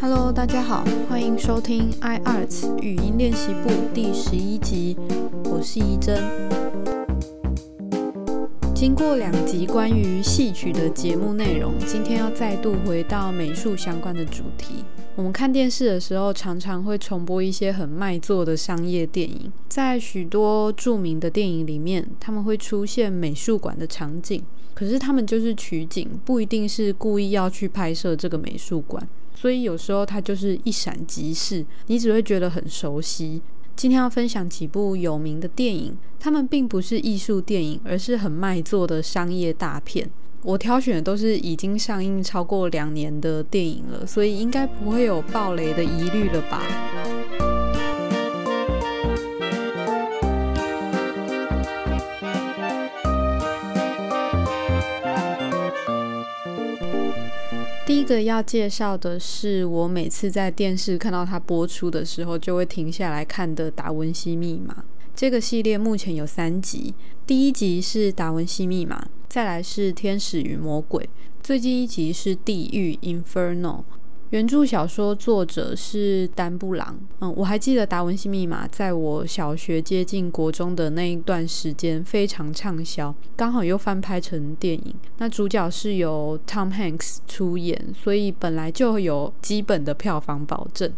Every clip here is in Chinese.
Hello，大家好，欢迎收听 iArts 语音练习部第十一集，我是怡珍。经过两集关于戏曲的节目内容，今天要再度回到美术相关的主题。我们看电视的时候，常常会重播一些很卖座的商业电影。在许多著名的电影里面，他们会出现美术馆的场景，可是他们就是取景，不一定是故意要去拍摄这个美术馆。所以有时候它就是一闪即逝，你只会觉得很熟悉。今天要分享几部有名的电影，他们并不是艺术电影，而是很卖座的商业大片。我挑选的都是已经上映超过两年的电影了，所以应该不会有爆雷的疑虑了吧？这个要介绍的是，我每次在电视看到它播出的时候，就会停下来看的《达文西密码》。这个系列目前有三集，第一集是《达文西密码》。再来是《天使与魔鬼》，最近一集是《地狱》（Inferno）。原著小说作者是丹布朗。嗯，我还记得《达文西密码》在我小学接近国中的那一段时间非常畅销，刚好又翻拍成电影。那主角是由 Tom Hanks 出演，所以本来就有基本的票房保证。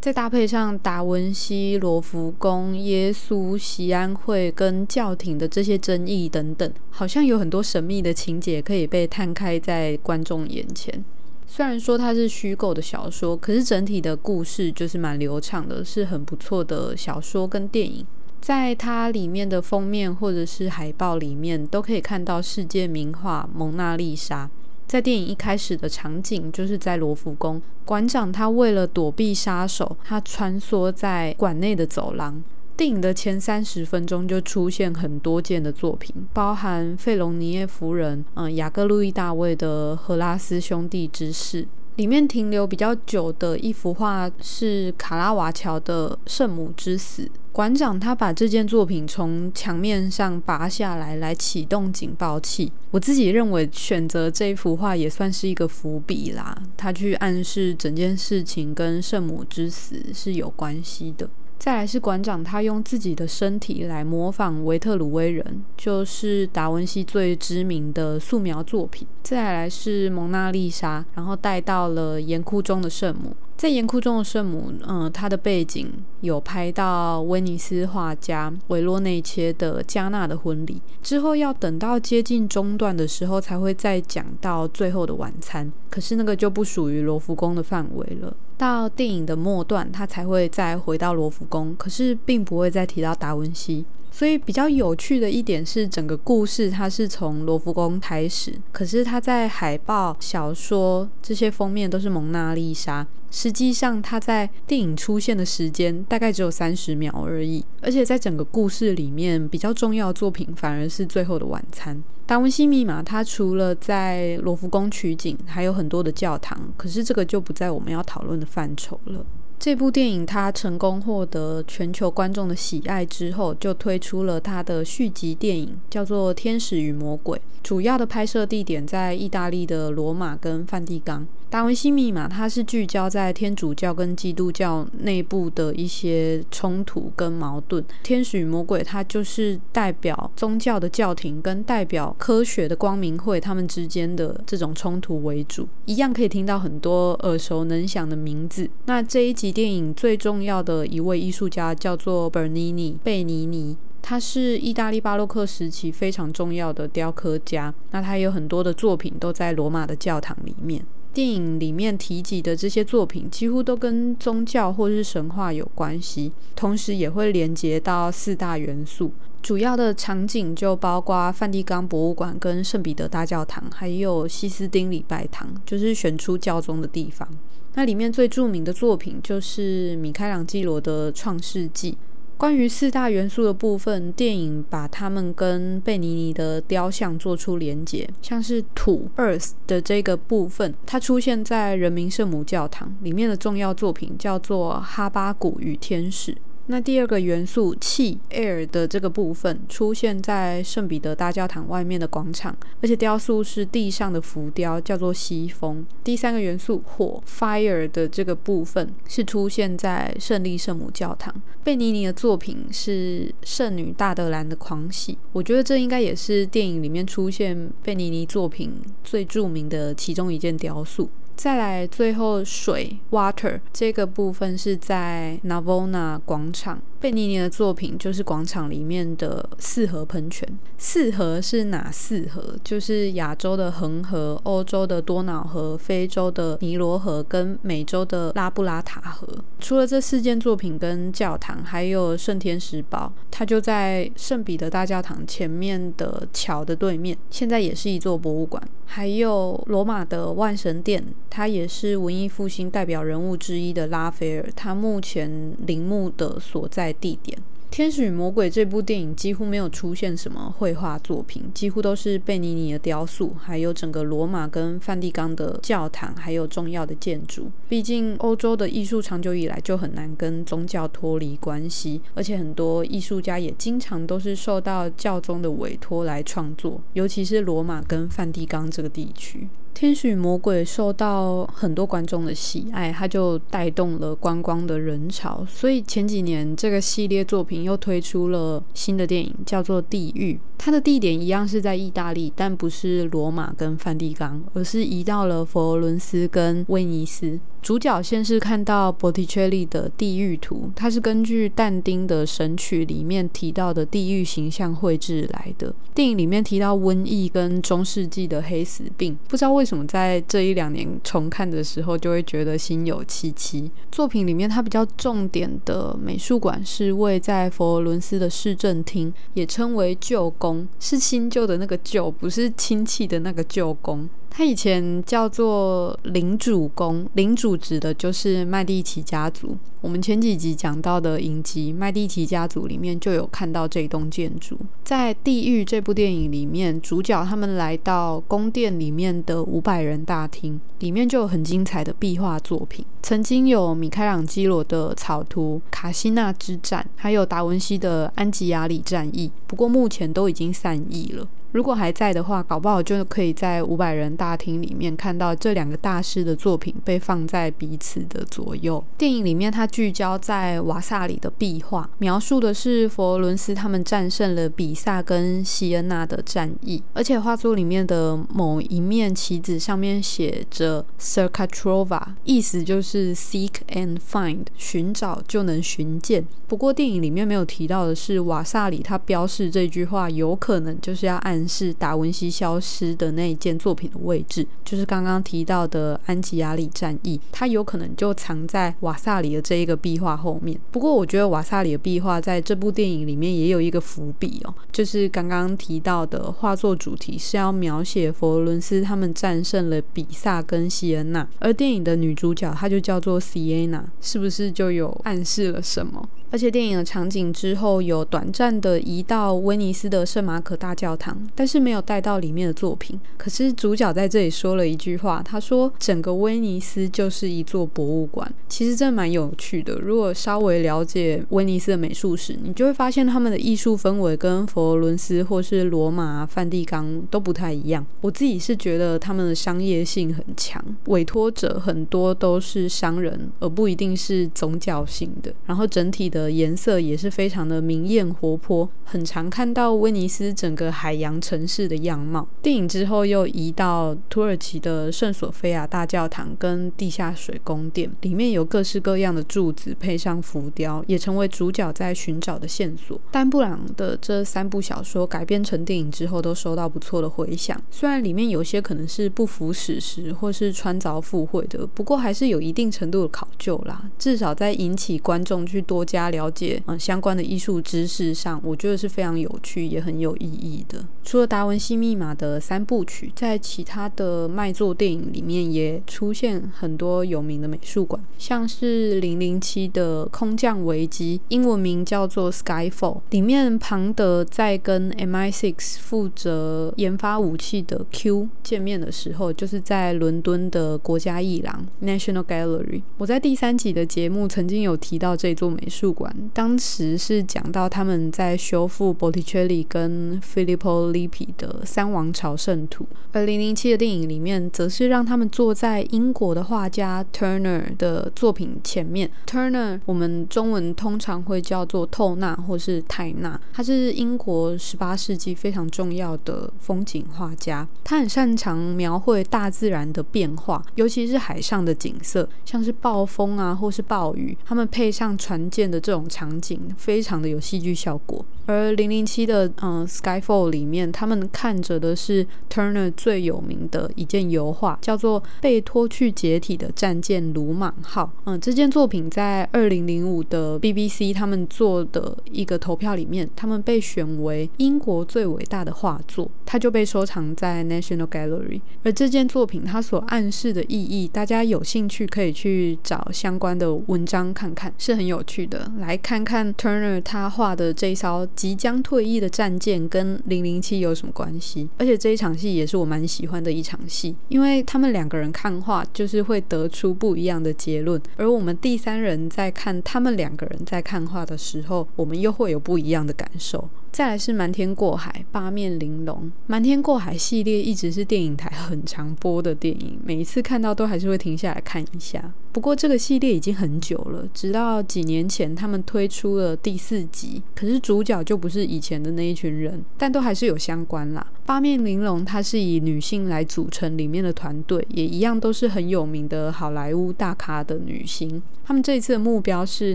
再搭配上达文西、罗浮宫、耶稣、西安会跟教廷的这些争议等等，好像有很多神秘的情节可以被摊开在观众眼前。虽然说它是虚构的小说，可是整体的故事就是蛮流畅的，是很不错的小说跟电影。在它里面的封面或者是海报里面，都可以看到世界名画《蒙娜丽莎》。在电影一开始的场景，就是在罗浮宫，馆长他为了躲避杀手，他穿梭在馆内的走廊。电影的前三十分钟就出现很多件的作品，包含费隆尼耶夫人、嗯雅各路易大卫的《荷拉斯兄弟之事》。里面停留比较久的一幅画是卡拉瓦乔的《圣母之死》。馆长他把这件作品从墙面上拔下来，来启动警报器。我自己认为选择这幅画也算是一个伏笔啦，他去暗示整件事情跟圣母之死是有关系的。再来是馆长，他用自己的身体来模仿维特鲁威人，就是达文西最知名的素描作品。再来是蒙娜丽莎，然后带到了严窟中的圣母。在严酷中的圣母，嗯，它的背景有拍到威尼斯画家维罗内切的加纳的婚礼。之后要等到接近中段的时候，才会再讲到最后的晚餐。可是那个就不属于罗浮宫的范围了。到电影的末段，他才会再回到罗浮宫，可是并不会再提到达文西。所以比较有趣的一点是，整个故事它是从罗浮宫开始，可是它在海报、小说这些封面都是蒙娜丽莎。实际上，它在电影出现的时间大概只有三十秒而已。而且在整个故事里面，比较重要的作品反而是《最后的晚餐》。《达文西密码》它除了在罗浮宫取景，还有很多的教堂，可是这个就不在我们要讨论的范畴了。这部电影它成功获得全球观众的喜爱之后，就推出了它的续集电影，叫做《天使与魔鬼》。主要的拍摄地点在意大利的罗马跟梵蒂冈。达文西密码它是聚焦在天主教跟基督教内部的一些冲突跟矛盾。天使与魔鬼它就是代表宗教的教廷跟代表科学的光明会他们之间的这种冲突为主，一样可以听到很多耳熟能详的名字。那这一集电影最重要的一位艺术家叫做 Bernini 贝尼尼，他是意大利巴洛克时期非常重要的雕刻家。那他有很多的作品都在罗马的教堂里面。电影里面提及的这些作品，几乎都跟宗教或是神话有关系，同时也会连接到四大元素。主要的场景就包括梵蒂冈博物馆、跟圣彼得大教堂，还有西斯丁礼拜堂，就是选出教宗的地方。那里面最著名的作品就是米开朗基罗的《创世纪》。关于四大元素的部分，电影把它们跟贝尼尼的雕像做出连结，像是土 （Earth） 的这个部分，它出现在人民圣母教堂里面的重要作品叫做《哈巴谷与天使》。那第二个元素气 （air） 的这个部分出现在圣彼得大教堂外面的广场，而且雕塑是地上的浮雕，叫做西风。第三个元素火 （fire） 的这个部分是出现在圣利圣母教堂。贝尼尼的作品是圣女大德兰的狂喜，我觉得这应该也是电影里面出现贝尼尼作品最著名的其中一件雕塑。再来，最后水 （water） 这个部分是在 Navona 广场。贝尼尼的作品就是广场里面的四河喷泉。四河是哪四河？就是亚洲的恒河、欧洲的多瑙河、非洲的尼罗河跟美洲的拉布拉塔河。除了这四件作品跟教堂，还有圣天使堡，它就在圣彼得大教堂前面的桥的对面，现在也是一座博物馆。还有罗马的万神殿。他也是文艺复兴代表人物之一的拉斐尔，他目前陵墓的所在地点。《天使与魔鬼》这部电影几乎没有出现什么绘画作品，几乎都是贝尼尼的雕塑，还有整个罗马跟梵蒂冈的教堂，还有重要的建筑。毕竟欧洲的艺术长久以来就很难跟宗教脱离关系，而且很多艺术家也经常都是受到教宗的委托来创作，尤其是罗马跟梵蒂冈这个地区。《天使与魔鬼》受到很多观众的喜爱，它就带动了观光的人潮。所以前几年这个系列作品又推出了新的电影，叫做《地狱》。它的地点一样是在意大利，但不是罗马跟梵蒂冈，而是移到了佛罗伦斯跟威尼斯。主角先是看到 Botticelli 的地狱图，它是根据但丁的《神曲》里面提到的地狱形象绘制来的。电影里面提到瘟疫跟中世纪的黑死病，不知道为什么在这一两年重看的时候就会觉得心有戚戚。作品里面它比较重点的美术馆是位在佛罗伦斯的市政厅，也称为旧宫，是新旧的那个旧，不是亲戚的那个旧宫。它以前叫做领主宫，领主指的就是麦蒂奇家族。我们前几集讲到的影集《麦蒂奇家族》里面就有看到这栋建筑。在《地狱》这部电影里面，主角他们来到宫殿里面的五百人大厅，里面就有很精彩的壁画作品。曾经有米开朗基罗的草图《卡西纳之战》，还有达文西的《安吉亚里战役》，不过目前都已经散佚了。如果还在的话，搞不好就可以在五百人大厅里面看到这两个大师的作品被放在彼此的左右。电影里面它聚焦在瓦萨里的壁画，描述的是佛罗伦斯他们战胜了比萨跟西恩纳的战役，而且画作里面的某一面旗子上面写着 “circa Trova”，意思就是 “seek and find”，寻找就能寻见。不过电影里面没有提到的是，瓦萨里他标示这句话有可能就是要是达文西消失的那一件作品的位置，就是刚刚提到的安吉亚里战役，它有可能就藏在瓦萨里的这一个壁画后面。不过，我觉得瓦萨里的壁画在这部电影里面也有一个伏笔哦，就是刚刚提到的画作主题是要描写佛罗伦斯他们战胜了比萨跟西恩娜，而电影的女主角她就叫做 Siena，是不是就有暗示了什么？而且电影的场景之后有短暂的移到威尼斯的圣马可大教堂，但是没有带到里面的作品。可是主角在这里说了一句话，他说：“整个威尼斯就是一座博物馆。”其实这蛮有趣的。如果稍微了解威尼斯的美术史，你就会发现他们的艺术氛围跟佛罗伦斯或是罗马、梵蒂冈都不太一样。我自己是觉得他们的商业性很强，委托者很多都是商人，而不一定是宗教性的。然后整体的。的颜色也是非常的明艳活泼，很常看到威尼斯整个海洋城市的样貌。电影之后又移到土耳其的圣索菲亚大教堂跟地下水宫殿，里面有各式各样的柱子配上浮雕，也成为主角在寻找的线索。丹布朗的这三部小说改编成电影之后，都收到不错的回响。虽然里面有些可能是不符史实或是穿凿附会的，不过还是有一定程度的考究啦，至少在引起观众去多加。了解嗯相关的艺术知识上，我觉得是非常有趣也很有意义的。除了《达文西密码》的三部曲，在其他的卖座电影里面也出现很多有名的美术馆，像是《零零七》的空降危机，英文名叫做 Skyfall，里面庞德在跟 MI6 负责研发武器的 Q 见面的时候，就是在伦敦的国家艺廊 National Gallery。我在第三集的节目曾经有提到这座美术。馆，当时是讲到他们在修复 Botticelli 跟 Filippo Lippi 的三王朝圣徒，而零零七的电影里面则是让他们坐在英国的画家 Turner 的作品前面。Turner 我们中文通常会叫做透纳或是泰纳，他是英国十八世纪非常重要的风景画家，他很擅长描绘大自然的变化，尤其是海上的景色，像是暴风啊或是暴雨，他们配上船舰的这种场景，非常的有戏剧效果。而零零七的嗯 Skyfall 里面，他们看着的是 Turner 最有名的一件油画，叫做被拖去解体的战舰鲁莽号。嗯，这件作品在二零零五的 BBC 他们做的一个投票里面，他们被选为英国最伟大的画作，它就被收藏在 National Gallery。而这件作品它所暗示的意义，大家有兴趣可以去找相关的文章看看，是很有趣的。来看看 Turner 他画的这一艘。即将退役的战舰跟零零七有什么关系？而且这一场戏也是我蛮喜欢的一场戏，因为他们两个人看画就是会得出不一样的结论，而我们第三人在看他们两个人在看画的时候，我们又会有不一样的感受。再来是瞒天过海，八面玲珑。瞒天过海系列一直是电影台很常播的电影，每一次看到都还是会停下来看一下。不过这个系列已经很久了，直到几年前他们推出了第四集，可是主角就不是以前的那一群人，但都还是有相关啦。八面玲珑它是以女性来组成里面的团队，也一样都是很有名的好莱坞大咖的女星。他们这一次的目标是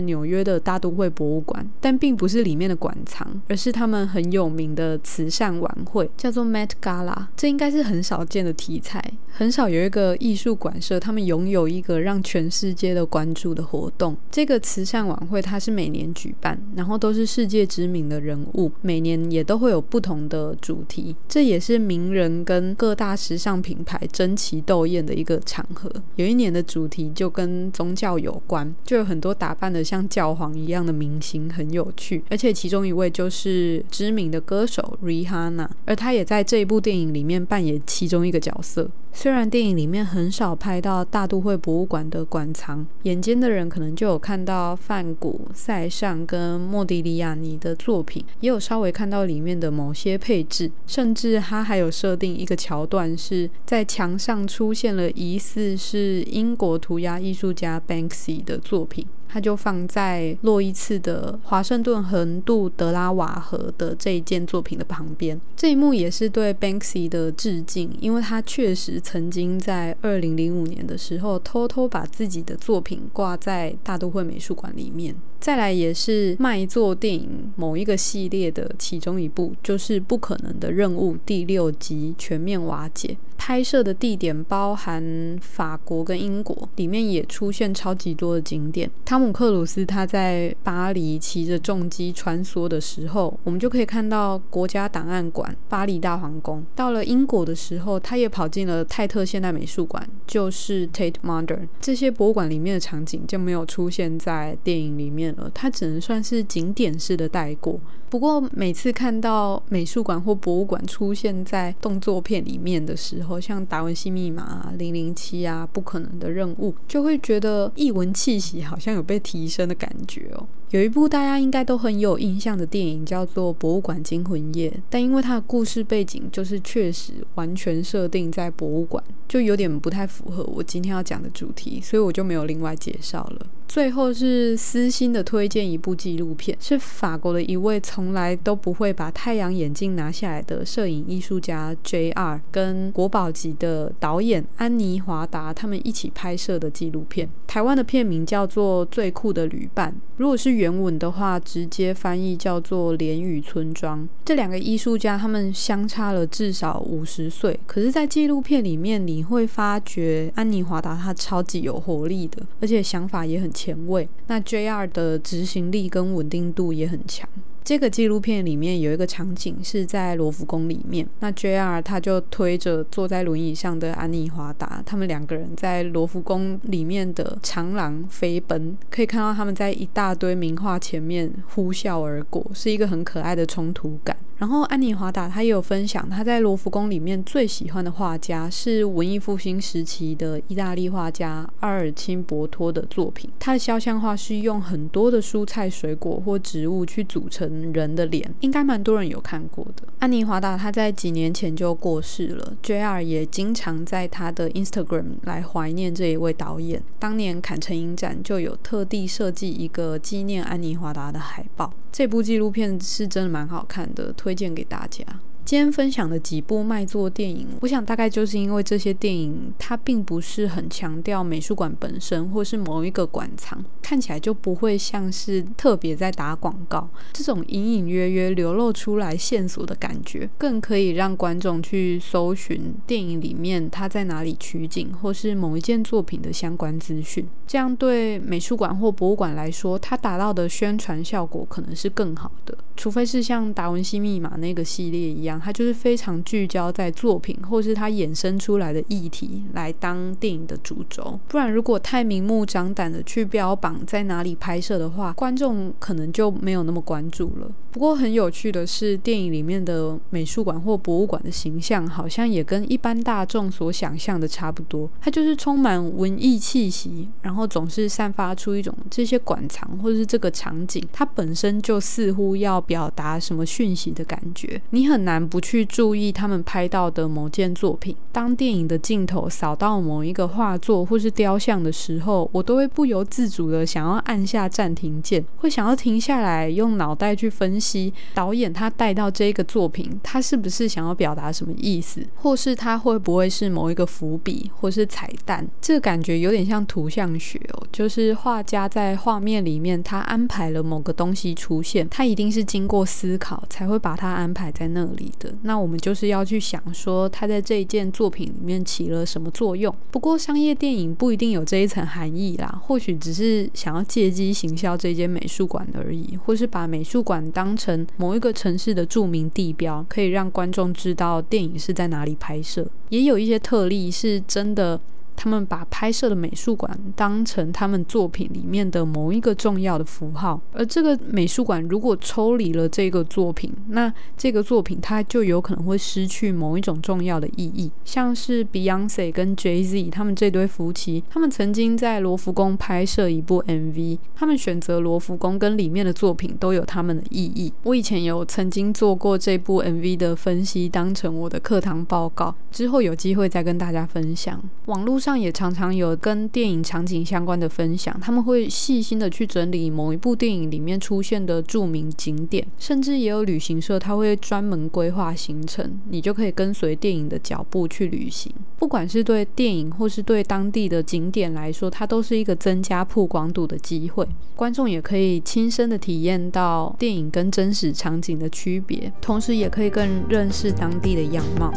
纽约的大都会博物馆，但并不是里面的馆藏，而是他他们很有名的慈善晚会，叫做 Met Gala。这应该是很少见的题材，很少有一个艺术馆社他们拥有一个让全世界都关注的活动。这个慈善晚会它是每年举办，然后都是世界知名的人物，每年也都会有不同的主题。这也是名人跟各大时尚品牌争奇斗艳的一个场合。有一年的主题就跟宗教有关。就有很多打扮的像教皇一样的明星，很有趣。而且其中一位就是知名的歌手 Rihanna，而她也在这一部电影里面扮演其中一个角色。虽然电影里面很少拍到大都会博物馆的馆藏，眼尖的人可能就有看到梵谷、塞尚跟莫迪利亚尼的作品，也有稍微看到里面的某些配置，甚至他还有设定一个桥段，是在墙上出现了疑似是英国涂鸦艺术家 Banksy 的作品。它就放在洛伊茨的华盛顿横渡德拉瓦河的这一件作品的旁边。这一幕也是对 Banksy 的致敬，因为他确实曾经在二零零五年的时候偷偷把自己的作品挂在大都会美术馆里面。再来也是卖座电影某一个系列的其中一部，就是《不可能的任务》第六集全面瓦解。拍摄的地点包含法国跟英国，里面也出现超级多的景点。汤姆克鲁斯他在巴黎骑着重机穿梭的时候，我们就可以看到国家档案馆、巴黎大皇宫。到了英国的时候，他也跑进了泰特现代美术馆，就是 Tate Modern。这些博物馆里面的场景就没有出现在电影里面它只能算是景点式的带过。不过每次看到美术馆或博物馆出现在动作片里面的时候，像《达文西密码》《零零七》啊，《不可能的任务》，就会觉得异闻气息好像有被提升的感觉哦。有一部大家应该都很有印象的电影叫做《博物馆惊魂夜》，但因为它的故事背景就是确实完全设定在博物馆，就有点不太符合我今天要讲的主题，所以我就没有另外介绍了。最后是私心的推荐一部纪录片，是法国的一位从来都不会把太阳眼镜拿下来的摄影艺术家 J.R. 跟国宝级的导演安妮华达他们一起拍摄的纪录片。台湾的片名叫做《最酷的旅伴》，如果是原文的话，直接翻译叫做《连雨村庄》。这两个艺术家他们相差了至少五十岁，可是，在纪录片里面你会发觉安妮华达她超级有活力的，而且想法也很。前卫，那 J.R. 的执行力跟稳定度也很强。这个纪录片里面有一个场景是在罗浮宫里面，那 J.R. 他就推着坐在轮椅上的安妮华达，他们两个人在罗浮宫里面的长廊飞奔，可以看到他们在一大堆名画前面呼啸而过，是一个很可爱的冲突感。然后安妮华达她也有分享，她在罗浮宫里面最喜欢的画家是文艺复兴时期的意大利画家阿尔钦博托的作品。他的肖像画是用很多的蔬菜、水果或植物去组成人的脸，应该蛮多人有看过的。安妮华达她在几年前就过世了，JR 也经常在他的 Instagram 来怀念这一位导演。当年坎城影展就有特地设计一个纪念安妮华达的海报。这部纪录片是真的蛮好看的，推荐给大家。今天分享的几部卖座电影，我想大概就是因为这些电影它并不是很强调美术馆本身或是某一个馆藏，看起来就不会像是特别在打广告。这种隐隐约约流露出来线索的感觉，更可以让观众去搜寻电影里面它在哪里取景，或是某一件作品的相关资讯。这样对美术馆或博物馆来说，它达到的宣传效果可能是更好的。除非是像达文西密码那个系列一样，它就是非常聚焦在作品或是它衍生出来的议题来当电影的主轴。不然，如果太明目张胆的去标榜在哪里拍摄的话，观众可能就没有那么关注了。不过很有趣的是，电影里面的美术馆或博物馆的形象，好像也跟一般大众所想象的差不多。它就是充满文艺气息，然后总是散发出一种这些馆藏或者是这个场景，它本身就似乎要。表达什么讯息的感觉，你很难不去注意他们拍到的某件作品。当电影的镜头扫到某一个画作或是雕像的时候，我都会不由自主的想要按下暂停键，会想要停下来，用脑袋去分析导演他带到这个作品，他是不是想要表达什么意思，或是他会不会是某一个伏笔或是彩蛋？这个感觉有点像图像学哦，就是画家在画面里面他安排了某个东西出现，他一定是。经过思考才会把它安排在那里的。那我们就是要去想说，他在这一件作品里面起了什么作用。不过商业电影不一定有这一层含义啦，或许只是想要借机行销这间美术馆而已，或是把美术馆当成某一个城市的著名地标，可以让观众知道电影是在哪里拍摄。也有一些特例是真的。他们把拍摄的美术馆当成他们作品里面的某一个重要的符号，而这个美术馆如果抽离了这个作品，那这个作品它就有可能会失去某一种重要的意义。像是 Beyonce 跟 Jay Z 他们这对夫妻，他们曾经在罗浮宫拍摄一部 MV，他们选择罗浮宫跟里面的作品都有他们的意义。我以前有曾经做过这部 MV 的分析，当成我的课堂报告，之后有机会再跟大家分享。网络。上也常常有跟电影场景相关的分享，他们会细心的去整理某一部电影里面出现的著名景点，甚至也有旅行社，他会专门规划行程，你就可以跟随电影的脚步去旅行。不管是对电影或是对当地的景点来说，它都是一个增加曝光度的机会，观众也可以亲身的体验到电影跟真实场景的区别，同时也可以更认识当地的样貌。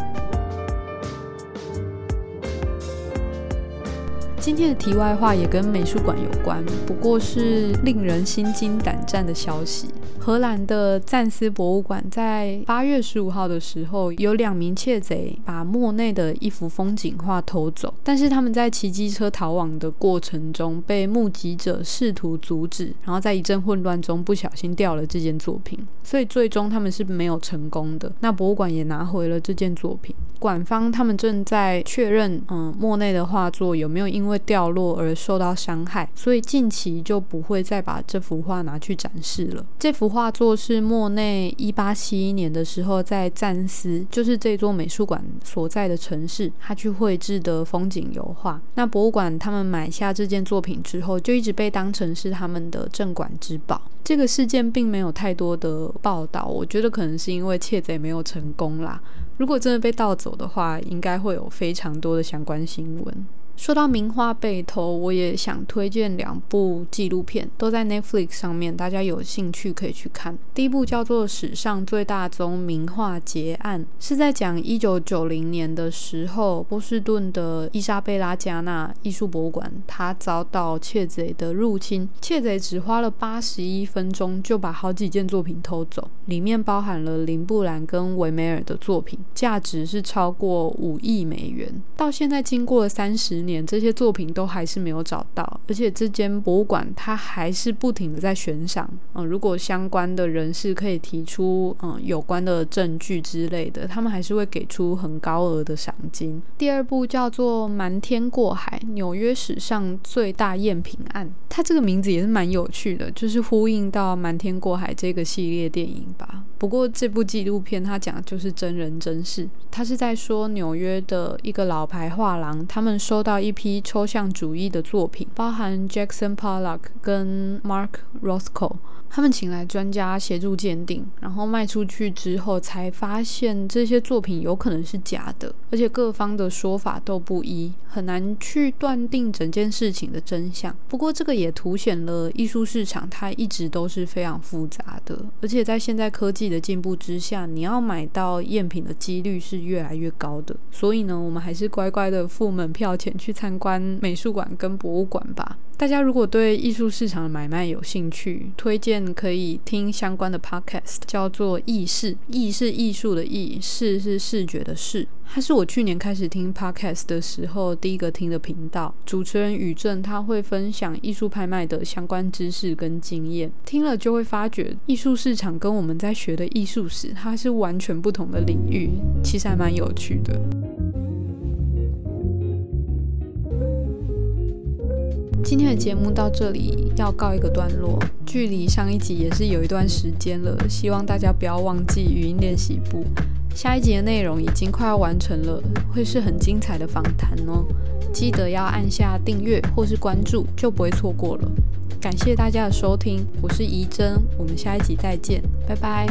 今天的题外话也跟美术馆有关，不过是令人心惊胆战的消息。荷兰的赞斯博物馆在八月十五号的时候，有两名窃贼把莫内的一幅风景画偷走，但是他们在骑机车逃亡的过程中被目击者试图阻止，然后在一阵混乱中不小心掉了这件作品，所以最终他们是没有成功的。那博物馆也拿回了这件作品。馆方他们正在确认，嗯，莫内的画作有没有因为掉落而受到伤害，所以近期就不会再把这幅画拿去展示了。这幅画画。作是莫内一八七一年的时候在赞斯，就是这座美术馆所在的城市，他去绘制的风景油画。那博物馆他们买下这件作品之后，就一直被当成是他们的镇馆之宝。这个事件并没有太多的报道，我觉得可能是因为窃贼没有成功啦。如果真的被盗走的话，应该会有非常多的相关新闻。说到名画被偷，我也想推荐两部纪录片，都在 Netflix 上面，大家有兴趣可以去看。第一部叫做《史上最大宗名画劫案》，是在讲一九九零年的时候，波士顿的伊莎贝拉加纳艺术博物馆，它遭到窃贼的入侵。窃贼只花了八十一分钟就把好几件作品偷走，里面包含了林布兰跟维梅尔的作品，价值是超过五亿美元。到现在经过了三十。年，这些作品都还是没有找到，而且这间博物馆它还是不停的在悬赏。嗯，如果相关的人士可以提出嗯有关的证据之类的，他们还是会给出很高额的赏金。第二部叫做《瞒天过海：纽约史上最大赝品案》，它这个名字也是蛮有趣的，就是呼应到《瞒天过海》这个系列电影吧。不过这部纪录片它讲的就是真人真事，它是在说纽约的一个老牌画廊，他们收到一批抽象主义的作品，包含 Jackson Pollock 跟 Mark Rothko。他们请来专家协助鉴定，然后卖出去之后，才发现这些作品有可能是假的，而且各方的说法都不一，很难去断定整件事情的真相。不过，这个也凸显了艺术市场它一直都是非常复杂的，而且在现在科技的进步之下，你要买到赝品的几率是越来越高的。所以呢，我们还是乖乖的付门票钱去参观美术馆跟博物馆吧。大家如果对艺术市场的买卖有兴趣，推荐可以听相关的 podcast，叫做《艺事》，艺是艺术的艺，视是视觉的视。它是我去年开始听 podcast 的时候第一个听的频道。主持人宇正他会分享艺术拍卖的相关知识跟经验，听了就会发觉艺术市场跟我们在学的艺术史，它是完全不同的领域，其实还蛮有趣的。今天的节目到这里要告一个段落，距离上一集也是有一段时间了，希望大家不要忘记语音练习部。下一集的内容已经快要完成了，会是很精彩的访谈哦，记得要按下订阅或是关注，就不会错过了。感谢大家的收听，我是怡珍，我们下一集再见，拜拜。